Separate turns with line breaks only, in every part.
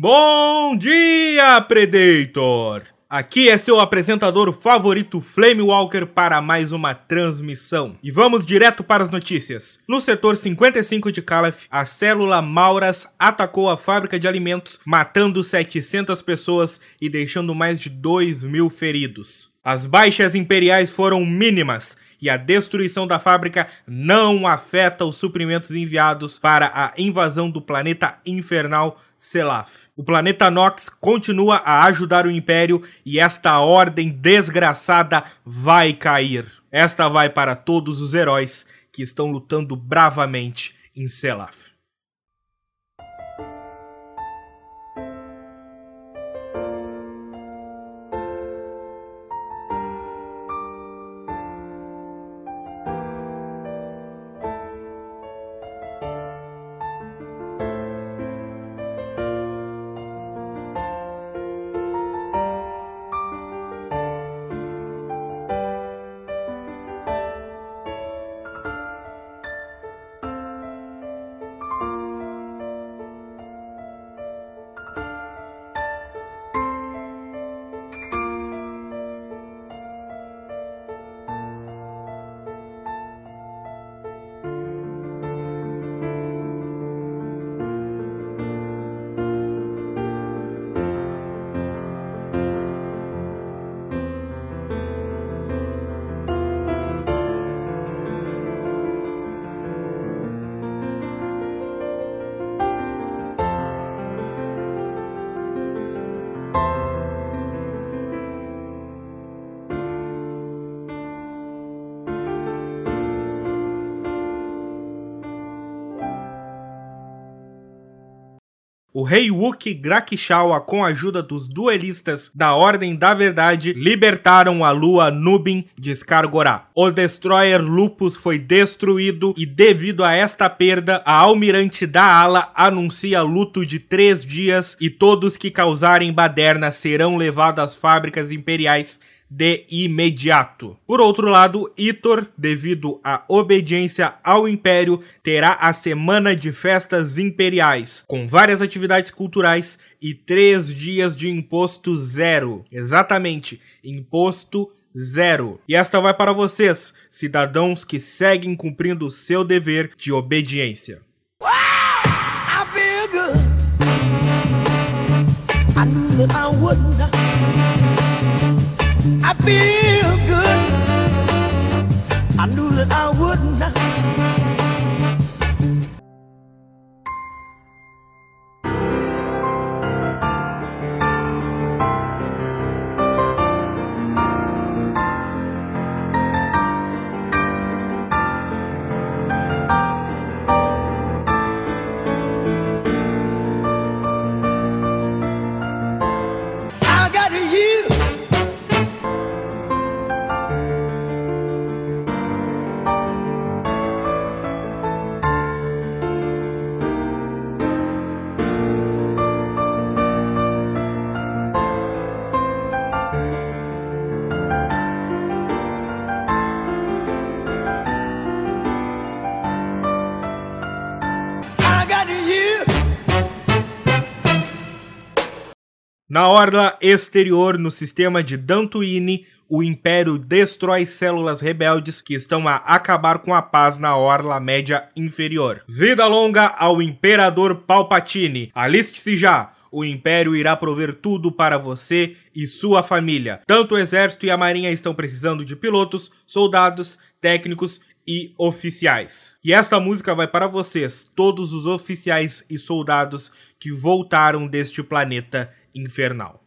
Bom dia, Predator! Aqui é seu apresentador favorito Flame Walker para mais uma transmissão. E vamos direto para as notícias. No setor 55 de Calaf, a célula Mauras atacou a fábrica de alimentos, matando 700 pessoas e deixando mais de 2 mil feridos. As baixas imperiais foram mínimas e a destruição da fábrica não afeta os suprimentos enviados para a invasão do planeta infernal Selaf. O planeta Nox continua a ajudar o Império e esta ordem desgraçada vai cair. Esta vai para todos os heróis que estão lutando bravamente em Selaf. O rei Wookie Grakishawa, com a ajuda dos duelistas da Ordem da Verdade, libertaram a lua Nubin de Skargorá. O Destroyer Lupus foi destruído e devido a esta perda, a Almirante da Ala anuncia luto de três dias e todos que causarem baderna serão levados às fábricas imperiais de imediato. Por outro lado, Itor, devido à obediência ao Império, terá a Semana de Festas Imperiais, com várias atividades culturais e três dias de imposto zero. Exatamente, imposto zero. E esta vai para vocês, cidadãos que seguem cumprindo o seu dever de obediência. That I feel good. I knew that I would not. Na orla exterior, no sistema de Dantooine, o Império destrói células rebeldes que estão a acabar com a paz na Orla Média Inferior. Vida longa ao Imperador Palpatine. Aliste-se já! O Império irá prover tudo para você e sua família. Tanto o Exército e a Marinha estão precisando de pilotos, soldados, técnicos e oficiais. E esta música vai para vocês, todos os oficiais e soldados que voltaram deste planeta infernal.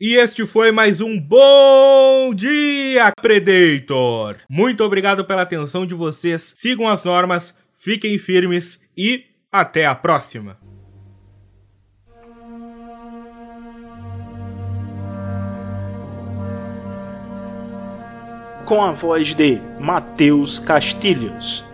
E este foi mais um Bom Dia Predator! Muito obrigado pela atenção de vocês, sigam as normas, fiquem firmes e até a próxima!
Com a voz de Matheus Castilhos